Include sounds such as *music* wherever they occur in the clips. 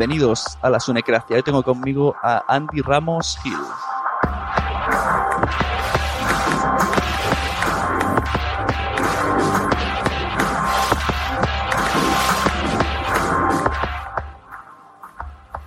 Bienvenidos a la Sunecracia. Hoy tengo conmigo a Andy Ramos Hill.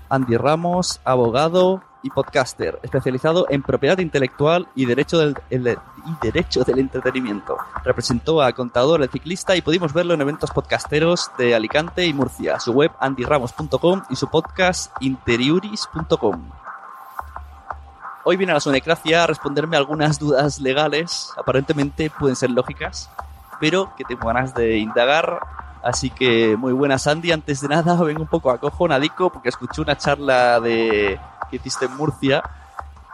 Andy Ramos, abogado y podcaster, especializado en propiedad intelectual y derecho del, el- y del entretenimiento. Representó a Contador el Ciclista y pudimos verlo en eventos podcasteros de Alicante y Murcia, su web andyramos.com y su podcast interiuris.com. Hoy viene a la Sonecracia a responderme algunas dudas legales, aparentemente pueden ser lógicas, pero que tengo ganas de indagar. Así que muy buenas, Andy. Antes de nada, *laughs* vengo un poco acojonadico porque escuché una charla de que hiciste en Murcia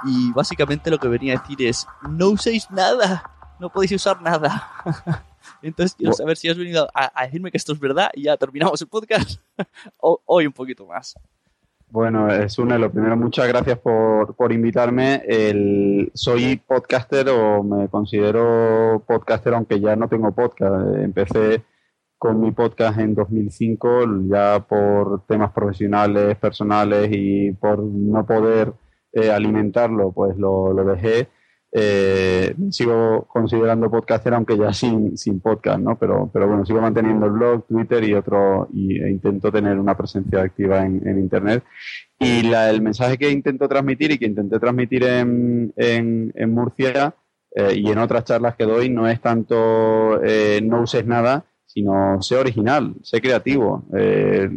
y básicamente lo que venía a decir es no uséis nada, no podéis usar nada. *laughs* Entonces quiero saber si has venido a, a decirme que esto es verdad y ya terminamos el podcast. *laughs* hoy un poquito más. Bueno, Sune, lo primero, muchas gracias por, por invitarme. El, soy podcaster o me considero podcaster, aunque ya no tengo podcast. Eh, Empecé con mi podcast en 2005, ya por temas profesionales, personales y por no poder eh, alimentarlo, pues lo, dejé. Eh, sigo considerando podcaster, aunque ya sin, sin podcast, ¿no? Pero, pero bueno, sigo manteniendo el blog, Twitter y otro, y, e intento tener una presencia activa en, en Internet. Y la- el mensaje que intento transmitir y que intenté transmitir en, en, en Murcia eh, y en otras charlas que doy no es tanto eh, no uses nada, sino sé original, sé creativo. Eh,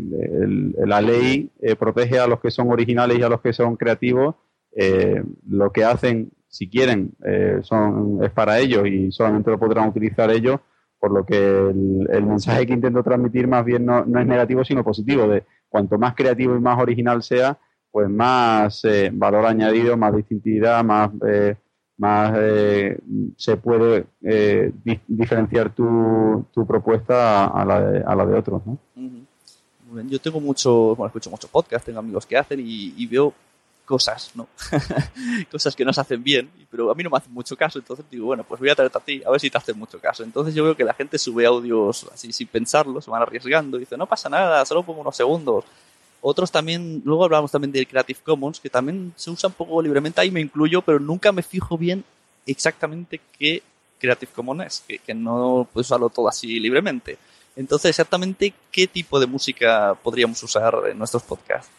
la ley eh, protege a los que son originales y a los que son creativos. Eh, lo que hacen, si quieren, son, es para ellos y solamente lo podrán utilizar ellos, por lo que el, mensaje que intento transmitir más bien no, no es negativo, sino positivo, de cuanto más creativo y más original sea, pues más valor añadido, más distintividad, más, más eh, se puede eh, di- diferenciar tu, tu propuesta a, la de, a la de otros. ¿no? Yo tengo mucho, bueno, escucho muchos podcasts, tengo amigos que hacen y, y veo cosas, ¿no? *laughs* cosas que no se hacen bien, pero a mí no me hacen mucho caso, entonces digo, bueno, pues voy a traerte a ti, a ver si te hacen mucho caso. Entonces yo veo que la gente sube audios así sin pensarlo, se van arriesgando, dice, no pasa nada, solo pongo unos segundos. Otros también, luego hablamos también del Creative Commons, que también se usa un poco libremente, ahí me incluyo, pero nunca me fijo bien exactamente qué Creative Commons es, que, no puedes usarlo todo así libremente. Entonces, exactamente qué tipo de música podríamos usar en nuestros podcasts.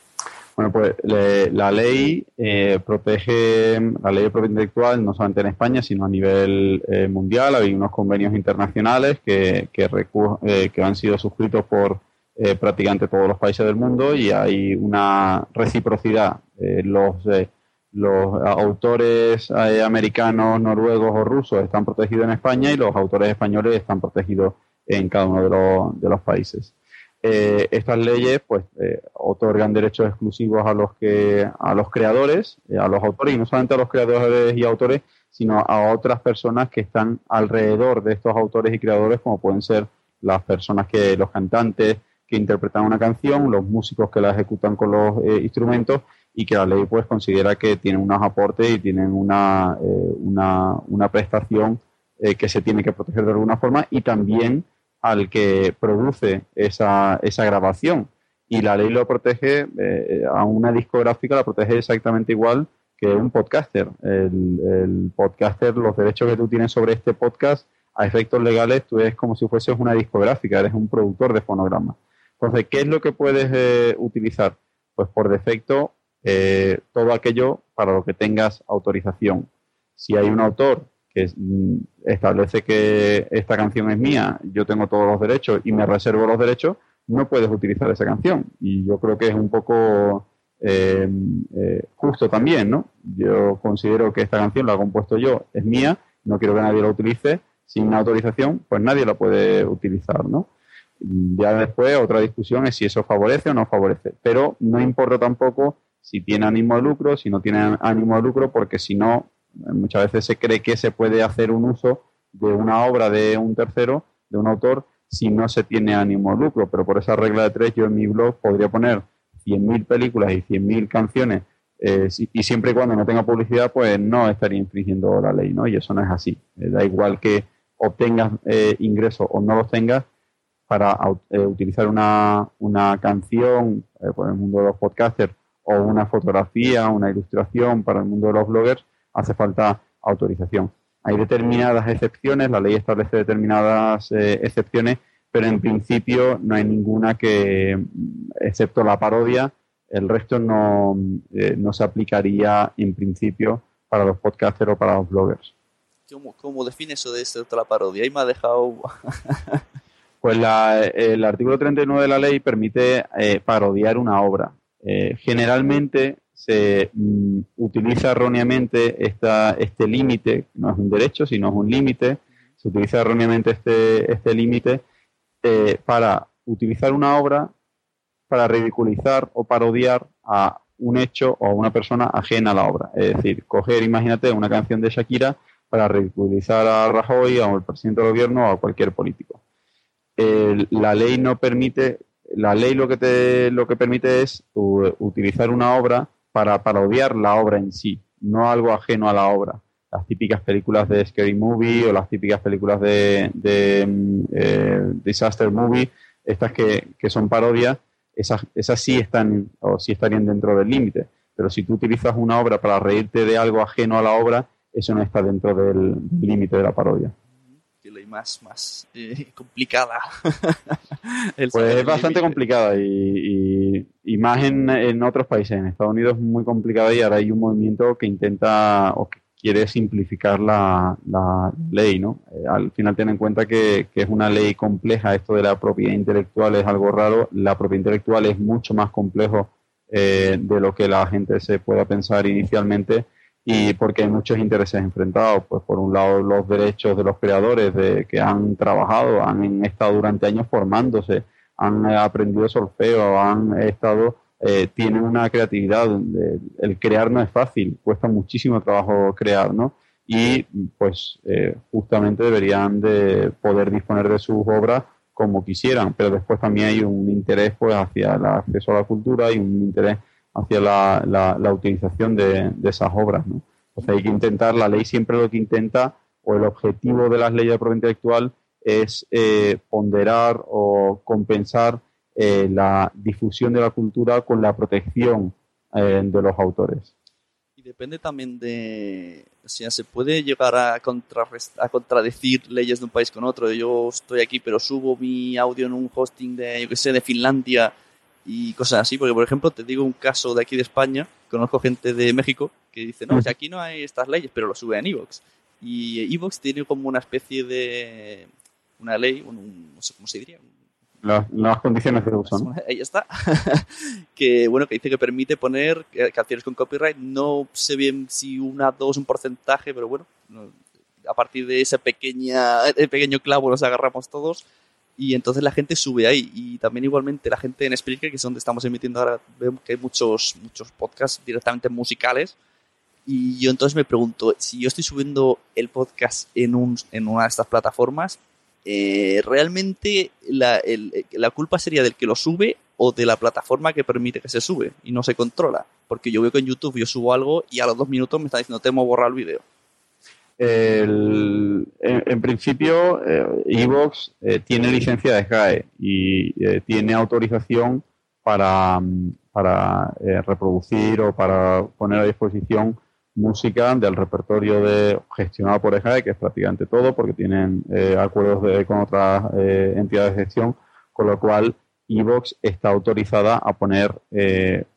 Bueno, pues la ley eh, protege la ley de propiedad intelectual no solamente en España, sino a nivel eh, mundial. Hay unos convenios internacionales que, que, eh, que han sido suscritos por eh, prácticamente todos los países del mundo y hay una reciprocidad. Eh, los, eh, los autores americanos, noruegos o rusos están protegidos en España y los autores españoles están protegidos en cada uno de los, de los países. Estas leyes pues otorgan derechos exclusivos a los que a los creadores a los autores y no solamente a los creadores y autores sino a otras personas que están alrededor de estos autores y creadores como pueden ser las personas que los cantantes que interpretan una canción los músicos que la ejecutan con los instrumentos y que la ley pues considera que tienen unos aportes y tienen una una, una prestación que se tiene que proteger de alguna forma y también al que produce esa, esa grabación. Y la ley lo protege, eh, a una discográfica la protege exactamente igual que un podcaster. El, podcaster, los derechos que tú tienes sobre este podcast, a efectos legales, tú eres como si fueses una discográfica, eres un productor de fonograma. Entonces, ¿qué es lo que puedes eh, utilizar? Pues por defecto, eh, todo aquello para lo que tengas autorización. Si hay un autor que mm, establece que esta canción es mía, yo tengo todos los derechos y me reservo los derechos, no puedes utilizar esa canción. Y yo creo que es un poco eh, justo también, ¿no? Yo considero que esta canción la he compuesto yo, es mía, no quiero que nadie la utilice, sin autorización, pues nadie la puede utilizar, ¿no? Ya después otra discusión es si eso favorece o no favorece, pero no importa tampoco si tiene ánimo de lucro, si no tiene ánimo de lucro, porque si no, Muchas veces se cree que se puede hacer un uso de una obra de un tercero, de un autor, si no se tiene ánimo de lucro. Pero por esa regla de tres, yo en mi blog podría poner 100.000 películas y 100.000 canciones eh, y siempre y cuando no tenga publicidad, pues no estaría infringiendo la ley, ¿no? Y eso no es así. Eh, da igual que obtengas eh, ingresos o no los tengas para utilizar una, una canción por el mundo de los podcasters o una fotografía, una ilustración para el mundo de los bloggers, hace falta autorización. Hay determinadas excepciones, la ley establece determinadas eh, excepciones, pero en principio no hay ninguna que, excepto la parodia, el resto no, eh, no se aplicaría en principio para los podcasters o para los bloggers. ¿Cómo, cómo define eso de excepto la parodia? Ahí me ha dejado... *laughs* pues el artículo 39 de la ley permite eh, parodiar una obra. generalmente se mm, utiliza erróneamente esta, este límite, no es un derecho, sino es un límite, se utiliza erróneamente este, este límite eh, para utilizar una obra para ridiculizar o parodiar a un hecho o a una persona ajena a la obra. Es decir, coger, imagínate, una canción de Shakira para ridiculizar a Rajoy, o al presidente del gobierno o a cualquier político. La ley no permite, la ley lo que te, lo que permite es utilizar una obra para parodiar la obra en sí, no algo ajeno a la obra. Las típicas películas de Scary Movie o las típicas películas de, mm, eh, Disaster Movie, estas que, son parodias, esas, esas sí están o sí estarían dentro del límite. Pero si tú utilizas una obra para reírte de algo ajeno a la obra, eso no está dentro del límite de la parodia más, más eh, *laughs* complicada. *laughs* pues es bastante complicada y, y, más en, otros países. En Estados Unidos es muy complicada y ahora hay un movimiento que intenta o que quiere simplificar la, la ley, ¿no? Eh, al final ten en cuenta que, que, es una ley compleja, esto de la propiedad intelectual es algo raro, la propiedad intelectual es mucho más complejo eh, de lo que la gente se pueda pensar inicialmente y porque hay muchos intereses enfrentados. Pues por un lado los derechos de los creadores de, que han trabajado, han estado durante años formándose, han aprendido solfeo, han estado, eh, tienen una creatividad. El crear no es fácil, cuesta muchísimo trabajo crear, ¿no? Y pues eh, justamente deberían de poder disponer de sus obras como quisieran, pero después también hay un interés pues hacia el acceso a la cultura y un interés hacia la, la, utilización de, esas obras. ¿no? hay que intentar, la ley siempre lo que intenta, o el objetivo de las leyes de propiedad intelectual es eh, ponderar o compensar eh, la difusión de la cultura con la protección eh, de los autores. Y depende también de, o sea, se puede llegar a, a contradecir leyes de un país con otro. Yo estoy aquí, pero subo mi audio en un hosting de, yo qué sé, de Finlandia y cosas así, porque por ejemplo te digo un caso de aquí de España, conozco gente de México que dice, no, aquí no hay estas leyes, pero lo sube en Evox. Y Evox tiene como una especie de, una ley, no sé cómo se diría. Las, condiciones de uso, ¿no? *laughs* Ahí está. *laughs* que bueno, que dice que permite poner canciones con copyright, no sé bien si una, dos, un porcentaje, pero bueno, a partir de ese pequeña, pequeño clavo nos agarramos todos y entonces la gente sube ahí. Y también igualmente la gente en Spreaker, que es donde estamos emitiendo ahora, vemos que hay muchos, muchos podcasts directamente musicales. Y yo entonces me pregunto, si yo estoy subiendo el podcast en, un, en una de estas plataformas, eh, ¿realmente la, la culpa sería del que lo sube o de la plataforma que permite que se sube y no se controla? Porque yo veo que en YouTube yo subo algo y a los dos minutos me está diciendo, te hemos borrado el video. En, principio, Evox eh, tiene licencia de SGAE y eh, tiene autorización para, para eh, reproducir o para poner a disposición música del repertorio de, gestionado por SGAE, que es prácticamente todo, porque tienen acuerdos de, con otras entidades de gestión, con lo cual Evox está autorizada a poner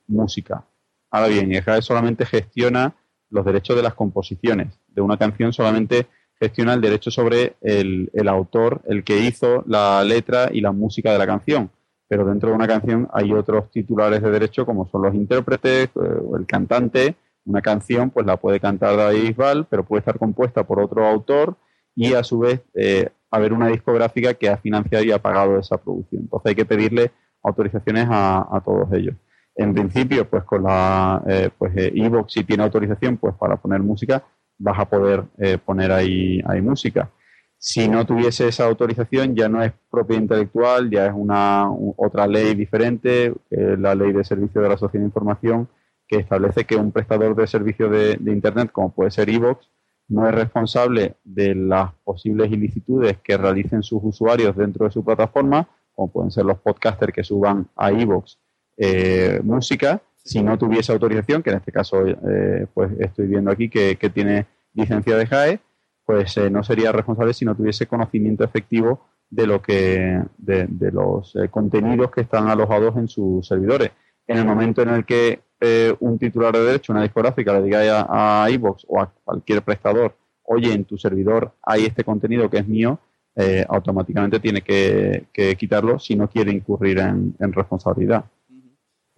música. Ahora bien, SGAE solamente gestiona los derechos de las composiciones. De una canción solamente gestiona el derecho sobre el, el, autor, el que hizo la letra y la música de la canción. Pero dentro de una canción hay otros titulares de derecho como son los intérpretes eh, el cantante. Una canción pues la puede cantar David Bisbal, pero puede estar compuesta por otro autor y a su vez eh, haber una discográfica que ha financiado y ha pagado esa producción. Entonces hay que pedirle autorizaciones a, a todos ellos en principio, pues con la eh, pues Evox, si tiene autorización, pues para poner música, vas a poder eh, poner ahí, ahí música. Si no tuviese esa autorización, ya no es propiedad intelectual, ya es una otra ley diferente, la ley de servicio de la sociedad de información, que establece que un prestador de servicio de, de Internet, como puede ser Evox, no es responsable de las posibles ilicitudes que realicen sus usuarios dentro de su plataforma, como pueden ser los podcasters que suban a Evox eh, música si no tuviese autorización, que en este caso eh, pues estoy viendo aquí que, tiene licencia de JAE, pues eh, no sería responsable si no tuviese conocimiento efectivo de lo que de, los contenidos que están alojados en sus servidores. En el momento en el que un titular de derecho, una discográfica, le diga a, a o a cualquier prestador, oye, en tu servidor hay este contenido que es mío, automáticamente tiene que, quitarlo si no quiere incurrir en responsabilidad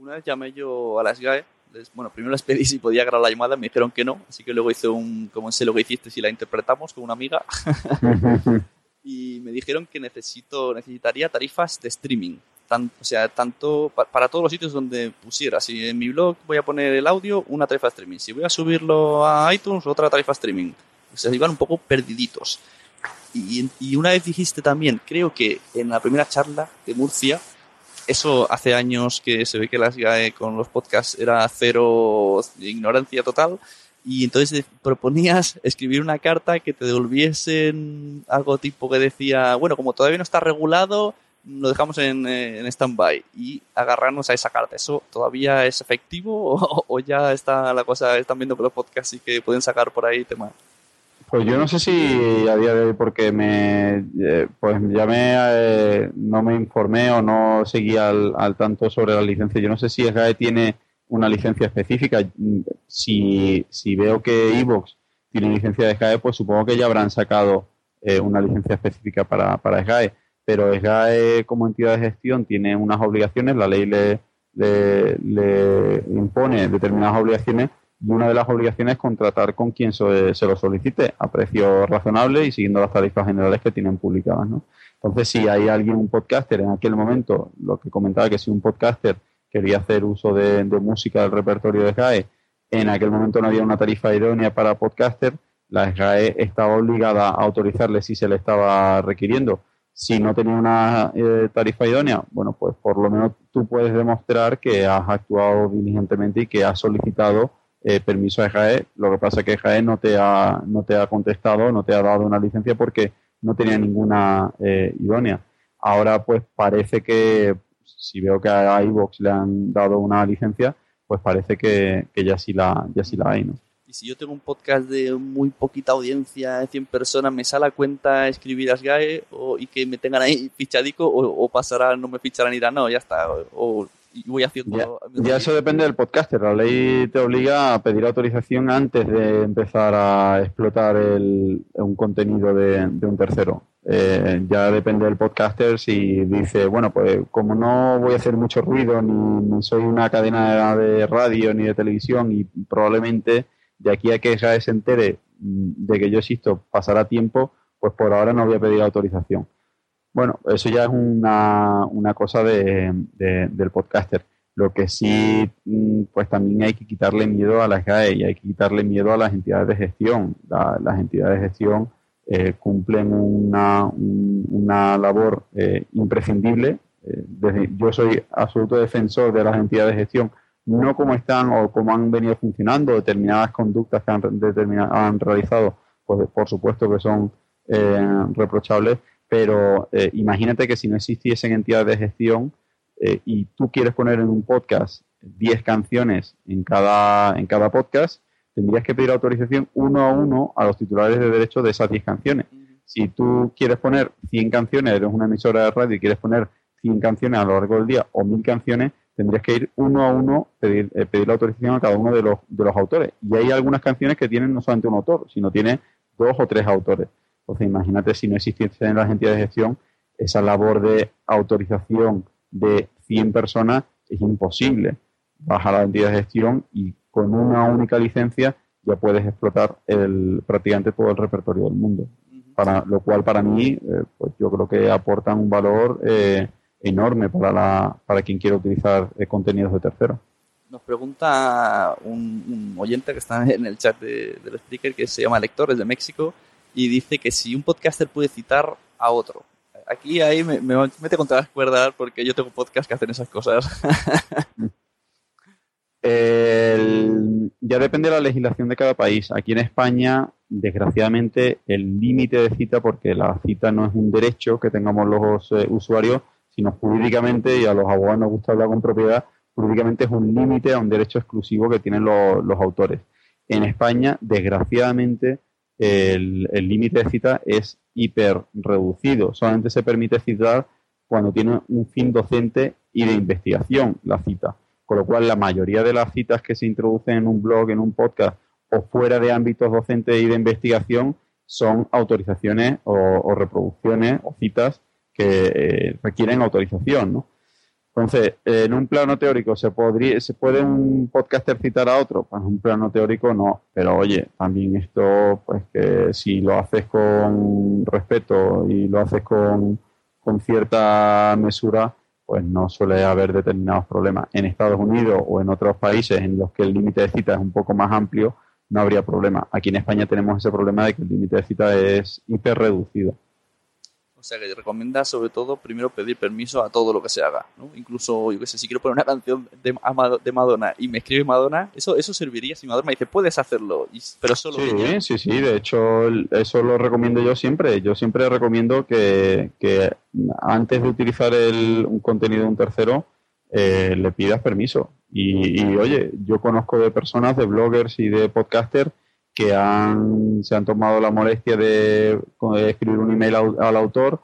una vez llamé yo a las GAE, bueno, primero les pedí si podía grabar la llamada, me dijeron que no, así que luego hice un, como sé lo que hiciste, si la interpretamos con una amiga, *laughs* y me dijeron que necesito, necesitaría tarifas de streaming, o sea, tanto para todos los sitios donde pusiera, si en mi blog voy a poner el audio, una tarifa de streaming, si voy a subirlo a iTunes, otra tarifa de streaming, o sea, iban un poco perdiditos. Y, y una vez dijiste también, creo que en la primera charla de Murcia, eso hace años que se ve que las GAE con los podcasts era cero ignorancia total. Y entonces proponías escribir una carta que te devolviesen algo tipo que decía, bueno, como todavía no está regulado, lo dejamos en, en stand-by y agarrarnos a esa carta. ¿Eso todavía es efectivo *laughs* o, ya está la cosa, están viendo que los podcasts y que pueden sacar por ahí temas? Pues yo no sé si a día de hoy porque me eh, pues ya me eh, no me informé o no seguí al, al, tanto sobre la licencia. Yo no sé si SGAE tiene una licencia específica. Si, si veo que Evox tiene licencia de SGAE, pues supongo que ya habrán sacado eh, una licencia específica para, para SGAE. Pero SGAE como entidad de gestión tiene unas obligaciones, la ley le, le, le impone determinadas obligaciones y una de las obligaciones es contratar con quien se, lo solicite a precio razonable y siguiendo las tarifas generales que tienen publicadas. ¿no? Entonces, si hay alguien, un podcaster en aquel momento, lo que comentaba que si un podcaster quería hacer uso de, música del repertorio de SGAE, en aquel momento no había una tarifa idónea para podcaster, la SGAE estaba obligada a autorizarle si se le estaba requiriendo. Si no tenía una eh, tarifa idónea, bueno, pues por lo menos tú puedes demostrar que has actuado diligentemente y que has solicitado eh, permiso a EJAE. Lo que pasa es que EJAE no te ha, no te ha contestado, no te ha dado una licencia porque no tenía ninguna eh, idónea. Ahora pues parece que si veo que a iVox le han dado una licencia, pues parece que, ya sí la ya sí la hay, ¿no? Y si yo tengo un podcast de muy poquita audiencia, de 100 personas, ¿me sale a cuenta escribir a SGAE o, y que me tengan ahí fichadico o, o pasará, no me ficharán y dirán, no, ya está, o, voy haciendo... Ya, eso depende del podcaster. La ley te obliga a pedir autorización antes de empezar a explotar el, un contenido de, un tercero. Eh, ya depende del podcaster si dice, bueno, pues como no voy a hacer mucho ruido, ni, soy una cadena de radio ni de televisión y probablemente de aquí a que se entere de que yo existo pasará tiempo, pues por ahora no voy a pedir autorización Bueno, eso ya es una, una cosa de, del podcaster. Lo que sí, mm, pues también hay que quitarle miedo a las GAE y hay que quitarle miedo a las entidades de gestión. las entidades de gestión eh, cumplen una, una labor eh, imprescindible. Eh, yo soy absoluto defensor de las entidades de gestión, no como están o como han venido funcionando, determinadas conductas que han, han realizado, pues por supuesto que son reprochables, pero imagínate que si no existiesen entidades de gestión y tú quieres poner en un podcast 10 canciones en cada, en cada podcast, tendrías que pedir autorización uno a uno a los titulares de derecho de esas 10 canciones. Si tú quieres poner 100 canciones, eres una emisora de radio y quieres poner 100 canciones a lo largo del día o 1000 canciones, tendrías que ir uno a uno, pedir, eh, pedir la autorización a cada uno de los, de los autores. Y hay algunas canciones que tienen no solamente un autor, sino tiene dos o tres autores. Entonces, imagínate si no existiesen las entidades de gestión, esa labor de autorización de 100 personas es imposible. Baja la entidad de gestión y con una única licencia ya puedes explotar el, prácticamente todo el repertorio del mundo. Para, lo cual para mí, eh, pues yo creo que aportan un valor eh, enorme para, la, para quien quiera utilizar eh, contenidos de terceros. Nos pregunta un, oyente que está en el chat de, del speaker que se llama Lector, es de México, y dice que si un podcaster puede citar a otro. Aquí ahí me, me mete contra las cuerdas porque yo tengo podcast que hacen esas cosas. *laughs* ya depende de la legislación de cada país. Aquí en España, desgraciadamente, el límite de cita, porque la cita no es un derecho que tengamos los eh, usuarios, sino jurídicamente, y a los abogados nos gusta hablar con propiedad, jurídicamente es un límite a un derecho exclusivo que tienen los autores. En España, desgraciadamente, el límite de cita es hiper reducido. Solamente se permite citar cuando tiene un fin docente y de investigación la cita. Con lo cual, la mayoría de las citas que se introducen en un blog, en un podcast o fuera de ámbitos docentes y de investigación son autorizaciones o, reproducciones o citas que eh, requieren autorización, ¿no? Entonces, en un plano teórico, ¿se, podría, ¿se puede un podcaster citar a otro? Pues en un plano teórico no, pero oye, también esto, pues que si lo haces con respeto y lo haces con, con cierta mesura, pues no suele haber determinados problemas. En Estados Unidos o en otros países en los que el límite de cita es un poco más amplio, no habría problema. Aquí en España tenemos ese problema de que el límite de cita es hiper reducido. O sea que recomienda sobre todo primero pedir permiso a todo lo que se haga, ¿no? Incluso, yo qué sé, si quiero poner una canción de, de Madonna y me escribe Madonna, eso, eso serviría si Madonna me dice, puedes hacerlo, pero solo Sí, sí, sí, de hecho eso lo recomiendo yo siempre. Yo siempre recomiendo que, antes de utilizar el, un contenido de un tercero, eh, le pidas permiso. Y, oye, yo conozco de personas, de bloggers y de podcasters que han, se han tomado la molestia de, escribir un email al, autor.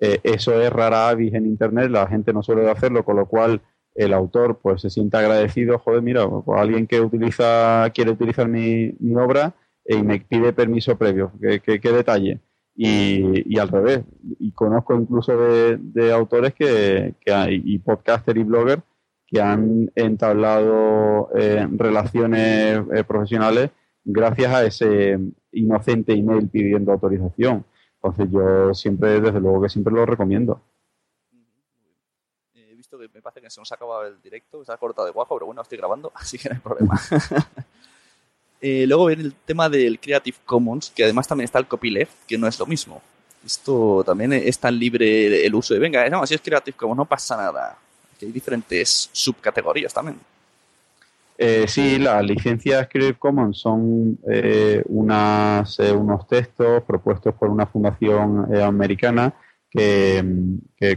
Eh, eso es rara avis en Internet, la gente no suele hacerlo, con lo cual el autor pues se siente agradecido, joder, mira, pues, alguien que utiliza, quiere utilizar mi, obra y me pide permiso previo, qué, detalle. Y, al revés, y conozco incluso de, autores que, hay, y podcaster y blogger que han entablado eh, relaciones eh, profesionales gracias a ese inocente email pidiendo autorización. Entonces yo siempre, desde luego que siempre lo recomiendo. He visto que me parece que se nos ha acabado el directo, se ha cortado de guajo, pero bueno, estoy grabando, *laughs* así que no hay problema. *laughs* Eh, luego viene el tema del Creative Commons, que además también está el copyleft, que no es lo mismo. Esto también es tan libre el uso de, venga, no, si es Creative Commons no pasa nada. Que hay diferentes subcategorías también. Eh, sí, las licencias Creative Commons son eh, unas, eh, unos textos propuestos por una fundación eh, americana que,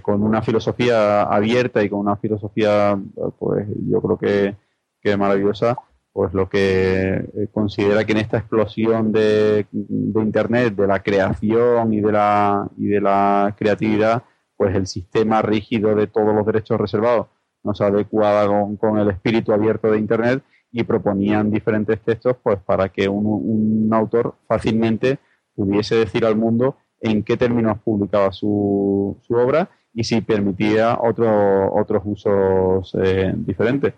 con una filosofía abierta y con una filosofía, pues yo creo que, que maravillosa, pues lo que considera que en esta explosión de, de, Internet, de la creación y de la, y de la creatividad, pues el sistema rígido de todos los derechos reservados no se adecuaba con, el espíritu abierto de Internet y proponían diferentes textos pues para que un, autor fácilmente pudiese decir al mundo en qué términos publicaba su, su obra y si permitía otro, otros usos eh, diferentes.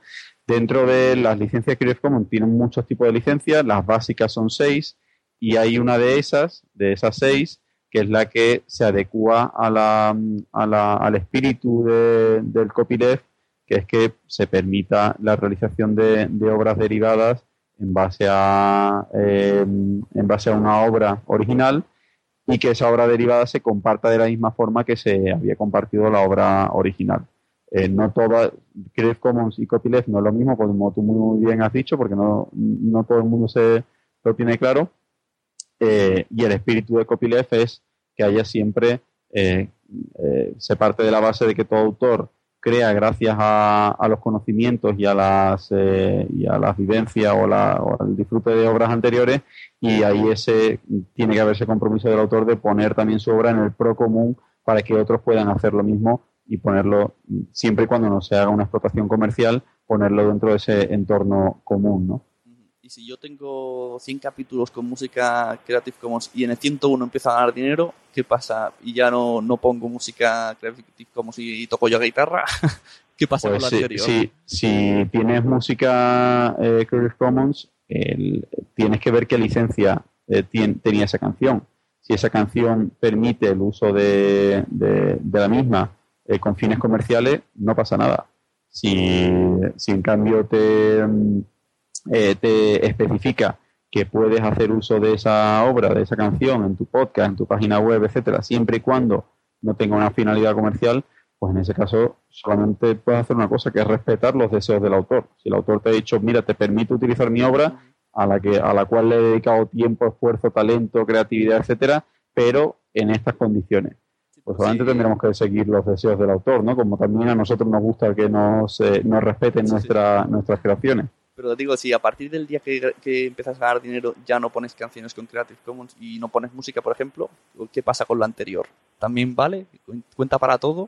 Dentro de las licencias Creative Commons tienen muchos tipos de licencias, las básicas son seis y hay una de esas, de esas seis, que es la que se adecua a la, a la, al espíritu de, del copyleft, que es que se permita la realización de, obras derivadas en base a eh, en base a una obra original y que esa obra derivada se comparta de la misma forma que se había compartido la obra original. Eh, no toda Creative Commons y copyleft no es lo mismo, como tú muy bien has dicho, porque no, no todo el mundo se lo tiene claro. Eh, y el espíritu de copyleft es que haya siempre, se parte de la base de que todo autor crea gracias a, los conocimientos y a las eh, y a las vivencias o, la, o, al disfrute de obras anteriores y ahí ese tiene que haber ese compromiso del autor de poner también su obra en el pro común para que otros puedan hacer lo mismo y ponerlo siempre y cuando no se haga una explotación comercial ponerlo dentro de ese entorno común ¿no? Y si yo tengo 100 capítulos con música Creative Commons y en el 101 empiezo a ganar dinero, ¿qué pasa? Y ya no, no pongo música Creative Commons y, toco yo guitarra, *laughs* ¿qué pasa con lo pues anterior? Sí, si tienes música eh, Creative Commons, tienes que ver qué licencia eh, tenía esa canción. Si esa canción permite el uso de, de, la misma eh, con fines comerciales, no pasa nada. Si, si en cambio te eh, te especifica que puedes hacer uso de esa obra, de esa canción en tu podcast, en tu página web, etcétera, siempre y cuando no tenga una finalidad comercial, pues en ese caso solamente puedes hacer una cosa, que es respetar los deseos del autor. Si el autor te ha dicho, mira, te permito utilizar mi obra, a la que a la cual le he dedicado tiempo, esfuerzo, talento, creatividad, etcétera, pero en estas condiciones. Pues solamente tendremos que seguir los deseos del autor, ¿no? Como también a nosotros nos gusta que nos, eh, nos respeten nuestra, nuestras creaciones. Pero digo, si a partir del día que, que empiezas a ganar dinero ya no pones canciones con Creative Commons y no pones música, por ejemplo, ¿qué pasa con lo anterior? ¿También vale? ¿Cuenta para todo?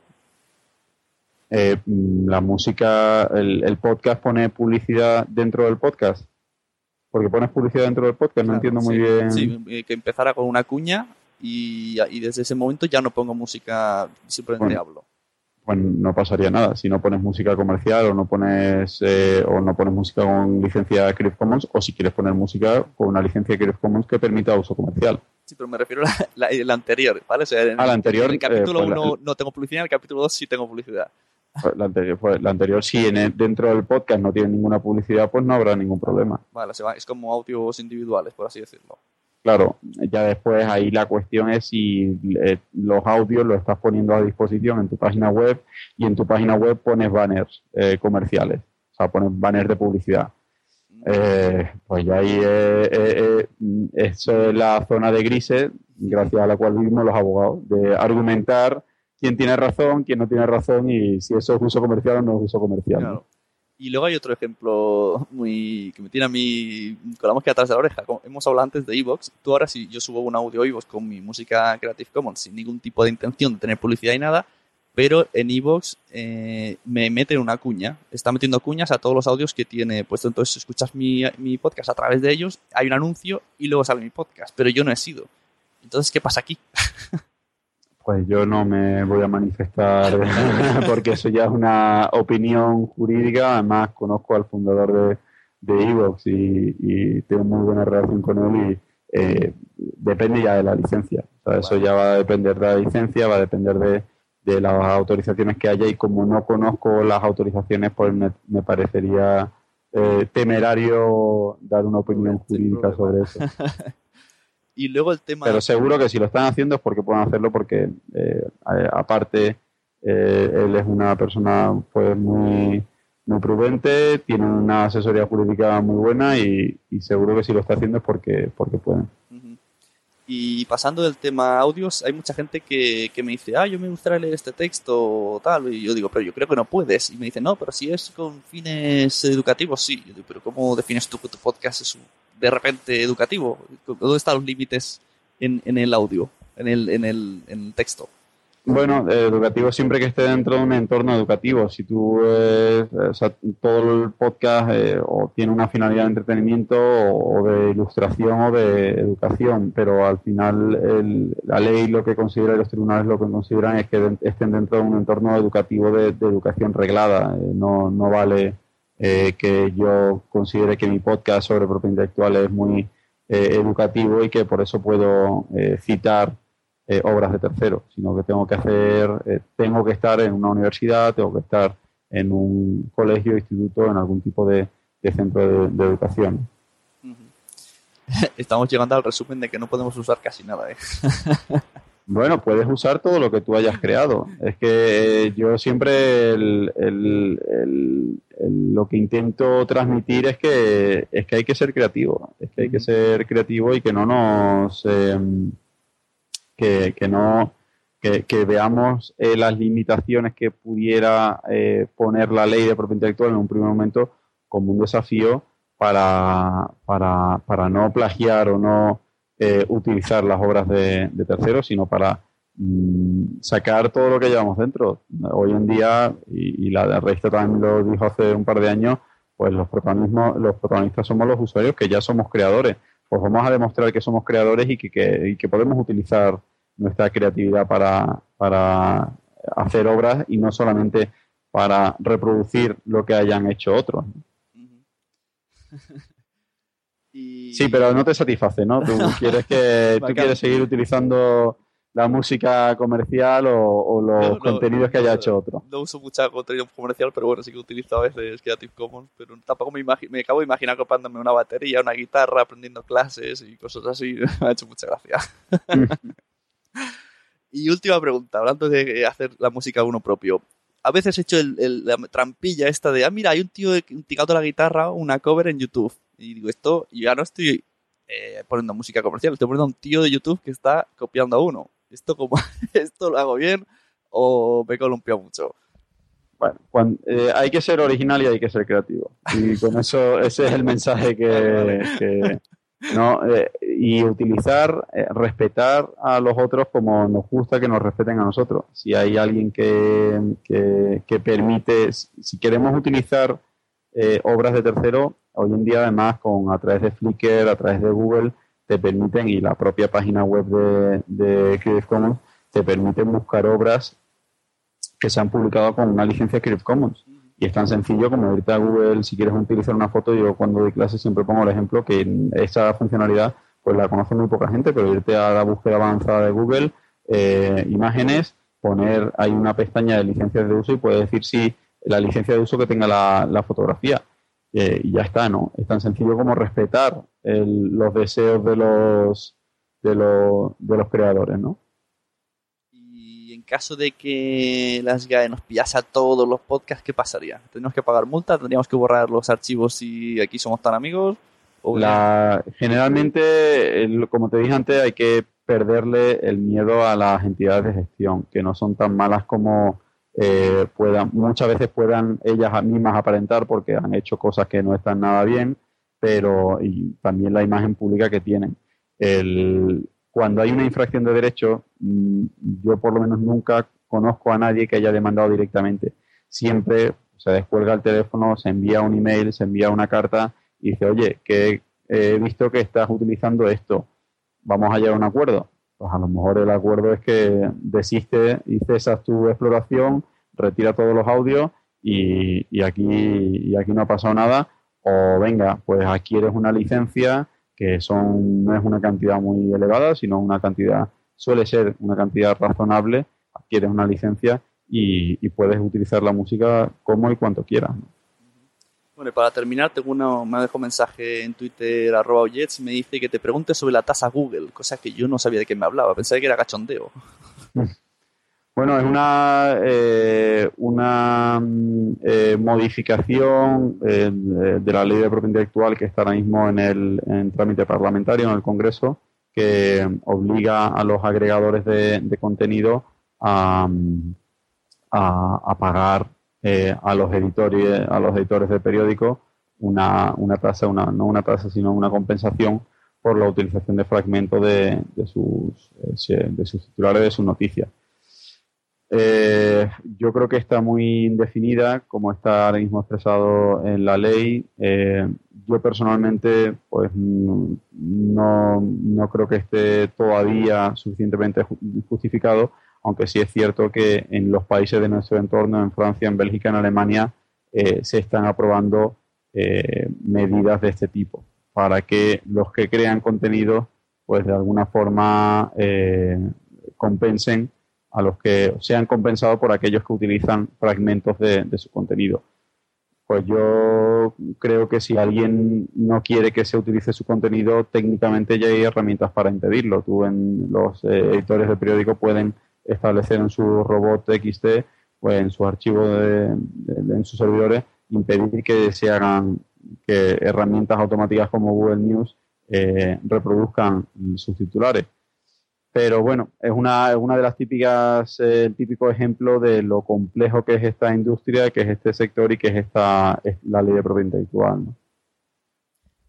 Eh, la música, el, podcast pone publicidad dentro del podcast. Porque pones publicidad dentro del podcast, no entiendo muy bien. Sí, eh, que empezara con una cuña y, desde ese momento ya no pongo música, simplemente hablo pues no pasaría nada. Si no pones música comercial o no pones eh, o no pones música con licencia Creative Commons o si quieres poner música con una licencia Creative Commons que permita uso comercial. Sí, pero me refiero a la, anterior, ¿vale? en, ah, la anterior. En el capítulo 1 eh, pues no tengo publicidad, en el capítulo 2 sí tengo publicidad. Pues la anterior, pues la anterior sí, en dentro del podcast no tiene ninguna publicidad, pues no habrá ningún problema. Vale, es como audios individuales, por así decirlo. Claro, ya después ahí la cuestión es si eh, los audios los estás poniendo a disposición en tu página web y en tu página web pones banners eh, comerciales, o sea, pones banners de publicidad. Eh, pues ya ahí eso es la zona de grises, gracias a la cual vivimos los abogados, de argumentar quién tiene razón, quién no tiene razón y si eso es uso comercial o no es uso comercial. Y luego hay otro ejemplo muy que me tiene a mí con la mosca atrás de la oreja. Como hemos hablado antes de Evox. Tú ahora si yo subo un audio Evox con mi música Creative Commons sin ningún tipo de intención de tener publicidad y nada, pero en Evox eh, me mete una cuña. Está metiendo cuñas a todos los audios que tiene puesto. Entonces escuchas mi, mi podcast a través de ellos, hay un anuncio y luego sale mi podcast. Pero yo no he sido. Entonces, ¿qué pasa aquí? *laughs* Pues yo no me voy a manifestar *laughs* porque eso ya es una opinión jurídica. Además, conozco al fundador de, de Evox y, tengo muy buena relación con él y eh, depende ya de la licencia. Eso ya va a depender de la licencia, va a depender de, las autorizaciones que haya y como no conozco las autorizaciones, pues me, parecería eh, temerario dar una opinión jurídica sobre eso. *laughs* Y luego el tema... Pero seguro que si lo están haciendo es porque pueden hacerlo porque eh, aparte eh, él es una persona pues muy, muy prudente, tiene una asesoría jurídica muy buena y, seguro que si lo está haciendo es porque, porque pueden. Y pasando del tema audios, hay mucha gente que, que, me dice, ah, yo me gustaría leer este texto o tal. Y yo digo, pero yo creo que no puedes. Y me dice, no, pero si es con fines educativos, sí. Yo digo, pero ¿cómo defines tú que tu podcast es de repente educativo? ¿Dónde están los límites en, en el audio, en el, en el, en el texto? Bueno, educativo siempre que esté dentro de un entorno educativo. Si tú, eh, o sea, todo el podcast eh, o tiene una finalidad de entretenimiento o, de ilustración o de educación, pero al final el, la ley lo que considera y los tribunales lo que consideran es que estén dentro de un entorno educativo de, educación reglada. Eh, no, no vale eh, que yo considere que mi podcast sobre propiedad intelectual es muy eh, educativo y que por eso puedo eh, citar eh, obras de tercero, sino que tengo que hacer, eh, tengo que estar en una universidad, tengo que estar en un colegio, instituto, en algún tipo de, centro de, educación. *laughs* Estamos llegando al resumen de que no podemos usar casi nada. ¿eh? *laughs* Bueno, puedes usar todo lo que tú hayas creado. Es que yo siempre lo que intento transmitir es que, es que hay que ser creativo. Es que hay que ser creativo y que no nos... Em, que, no... Que, veamos eh, las limitaciones que pudiera eh, poner la ley de propiedad intelectual en un primer momento como un desafío para, para, para no plagiar o no eh, utilizar las obras de, terceros, sino para mm, sacar todo lo que llevamos dentro. Hoy en día, y, la revista también lo dijo hace un par de años, pues los, protagonismos, los protagonistas somos los usuarios que ya somos creadores. Pues vamos a demostrar que somos creadores y que, que, podemos utilizar nuestra creatividad para, para hacer obras y no solamente para reproducir lo que hayan hecho otros. *laughs* Sí, pero no te satisface, ¿no? Tú *laughs* quieres que tú quieres seguir utilizando la música comercial o, los contenidos que haya hecho otro. No uso mucha contenido comercial, pero bueno, sí que utilizo a veces Creative Commons, pero tampoco me, me acabo de imaginar comprándome una batería, una guitarra, aprendiendo clases y cosas así. *laughs* me ha hecho mucha gracia. *laughs* y última pregunta, hablando de hacer la música uno propio. A veces he hecho la trampilla esta de, ah, mira, hay un tío tocando la guitarra, una cover en YouTube y digo, esto, yo ya no estoy eh, poniendo música comercial, estoy poniendo a un tío de YouTube que está copiando a uno. ¿Esto, como, *laughs* ¿esto lo hago bien o me columpio mucho? Bueno, eh, hay que ser original y hay que ser creativo. Y con eso, ese es el mensaje que, *laughs* ¿no? Eh, y utilizar, respetar a los otros como nos gusta que nos respeten a nosotros. Si hay alguien que, que permite, si queremos utilizar obras de tercero, Hoy en día, además, con a través de Flickr, a través de Google, te permiten, y la propia página web de, Creative Commons, te permiten buscar obras que se han publicado con una licencia Creative Commons. Y es tan sencillo como irte a Google, si quieres utilizar una foto, yo cuando doy clases siempre pongo el ejemplo que esa funcionalidad pues la conoce muy poca gente, pero irte a la búsqueda avanzada de Google, eh, imágenes, poner, hay una pestaña de licencias de uso y puedes decir si la licencia de uso que tenga la fotografía eh, y ya está, ¿no? Es tan sencillo como respetar los deseos de los, de, los, de los creadores, ¿no? Y en caso de que las GAE nos pillase a todos los podcasts, ¿qué pasaría? ¿Tendríamos que pagar multa? ¿Tendríamos que borrar los archivos si aquí somos tan amigos? La, generalmente, como te dije antes, hay que perderle el miedo a las entidades de gestión, que no son tan malas como eh, puedan, muchas veces puedan ellas mismas aparentar porque han hecho cosas que no están nada bien, pero y también la imagen pública que tienen. El, cuando hay una infracción de derecho, mm, yo por lo menos nunca conozco a nadie que haya demandado directamente. Siempre se descuelga el teléfono, se envía un email, se envía una carta y dice, oye, que he visto que estás utilizando esto, vamos a llegar a un acuerdo pues a lo mejor el acuerdo es que desiste y cesas tu exploración, retira todos los audios y, aquí, y aquí no ha pasado nada. O venga, pues adquieres una licencia que son, no es una cantidad muy elevada, sino una cantidad, suele ser una cantidad razonable, adquieres una licencia y, y puedes utilizar la música como y cuanto quieras. Bueno, para terminar, tengo uno, me dejado un mensaje en Twitter, arroba Jets, me dice que te pregunte sobre la tasa Google, cosa que yo no sabía de qué me hablaba, pensaba que era cachondeo. *laughs* Bueno, es una, eh, una eh, modificación eh, de la ley de propiedad intelectual que está ahora mismo en el en trámite parlamentario en el Congreso, que obliga a los agregadores de, contenido a, a, a pagar eh, a los editores a los editores de periódico una, una tasa, una, no una tasa, sino una compensación por la utilización de fragmentos de, de, sus, eh, de sus titulares, de sus noticias. Eh, yo creo que está muy indefinida, como está ahora mismo expresado en la ley. yo personalmente, pues no, no creo que esté todavía suficientemente justificado aunque sí es cierto que en los países de nuestro entorno, en Francia, en Bélgica, en Alemania, eh, se están aprobando eh, medidas de este tipo para que los que crean contenido, pues de alguna forma eh, compensen a los que sean compensados por aquellos que utilizan fragmentos de, su contenido. Pues yo creo que si alguien no quiere que se utilice su contenido, técnicamente ya hay herramientas para impedirlo. Tú en los editores de periódico pueden establecer en su robot XT o en su archivo de, en sus servidores impedir que se hagan que herramientas automáticas como Google News eh, reproduzcan sus titulares. Pero bueno, es una, una de las típicas, eh, el típico ejemplo de lo complejo que es esta industria, que es este sector y que es esta la ley de propiedad intelectual.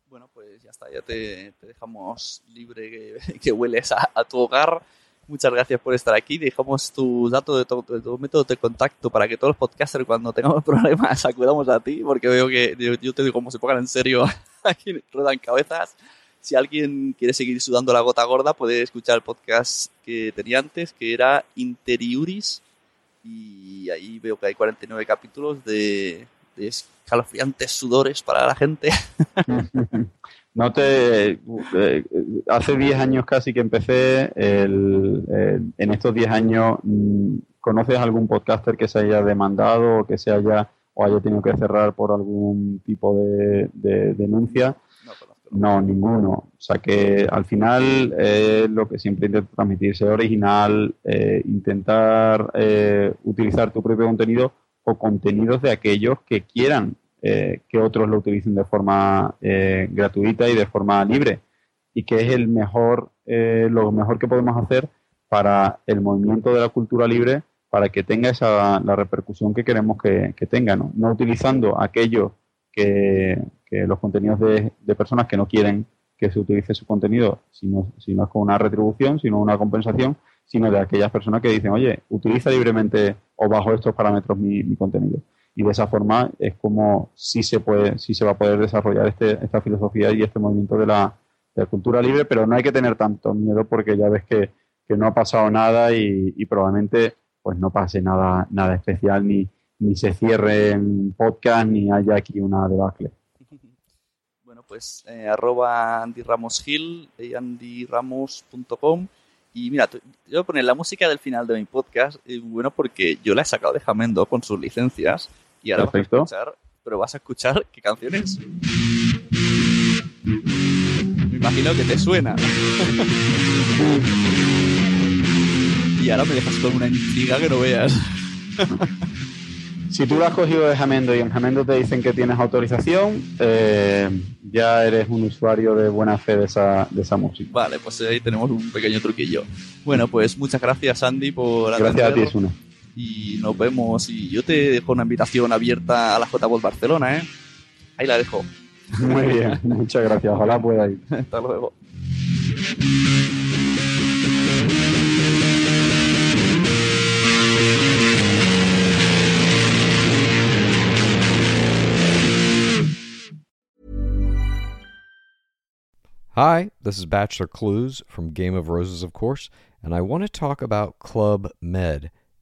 Bueno, pues ya está, ya te, dejamos libre que, *laughs* hueles a, tu hogar. Muchas gracias por estar aquí. Dejamos tus datos de tu, método de contacto para que todos los podcasters, cuando tengamos *laughs* problemas, acudamos a ti, porque veo que yo te digo, como se pongan en serio, *laughs* aquí ruedan cabezas. Si alguien quiere seguir sudando la gota gorda, puede escuchar el podcast que tenía antes, que era Interiuris. Y ahí veo que hay 49 capítulos de, escalofriantes sudores para la gente. *laughs* No te. Eh, hace 10 años casi que empecé. en estos 10 años, mm, ¿conoces algún podcaster que se haya demandado o que se haya o haya tenido que cerrar por algún tipo de, de denuncia? No, ninguno. O sea que al final eh, lo que siempre intento transmitir, ser original, eh, intentar eh, utilizar tu propio contenido o contenidos de aquellos que quieran que otros lo utilicen de forma gratuita y de forma libre. Y que es el mejor, lo mejor que podemos hacer para el movimiento de la cultura libre para que tenga esa, la repercusión que queremos que, que tenga, ¿no? no utilizando aquellos que, los contenidos de, personas que no quieren que se utilice su contenido, si no, si no es con una retribución, sino una compensación, sino de aquellas personas que dicen, oye, utiliza libremente o bajo estos parámetros mi, contenido. Y de esa forma es como sí se puede, sí se va a poder desarrollar este, esta filosofía y este movimiento de la, cultura libre, pero no hay que tener tanto miedo porque ya ves que, no ha pasado nada y, y, probablemente pues no pase nada, nada especial ni, ni se cierre en podcast ni haya aquí una debacle. *laughs* Bueno, pues eh, arroba Andy Ramos eh, andyramos.com. Y mira, yo voy a poner la música del final de mi podcast, eh, bueno, porque yo la he sacado de Jamendo con sus licencias. Y ahora vas a escuchar, pero vas a escuchar qué canciones. Me imagino que te suena. y ahora me dejas con una intriga que no veas. Si tú lo has cogido de Jamendo y en Jamendo te dicen que tienes autorización, eh, ya eres un usuario de buena fe de esa, de esa música. Vale, pues ahí tenemos un pequeño truquillo. Bueno, pues muchas gracias Andy por Gracias a ti, Suna. Y nos vemos. Y yo te dejo una invitación abierta a la J Barcelona, ¿eh? Ahí la dejo. *laughs* Muy bien, muchas gracias. Ojalá pueda ir. *laughs* Hasta luego. Hi, this is Bachelor Clues from Game of Roses, of course, and I want to talk about Club Med.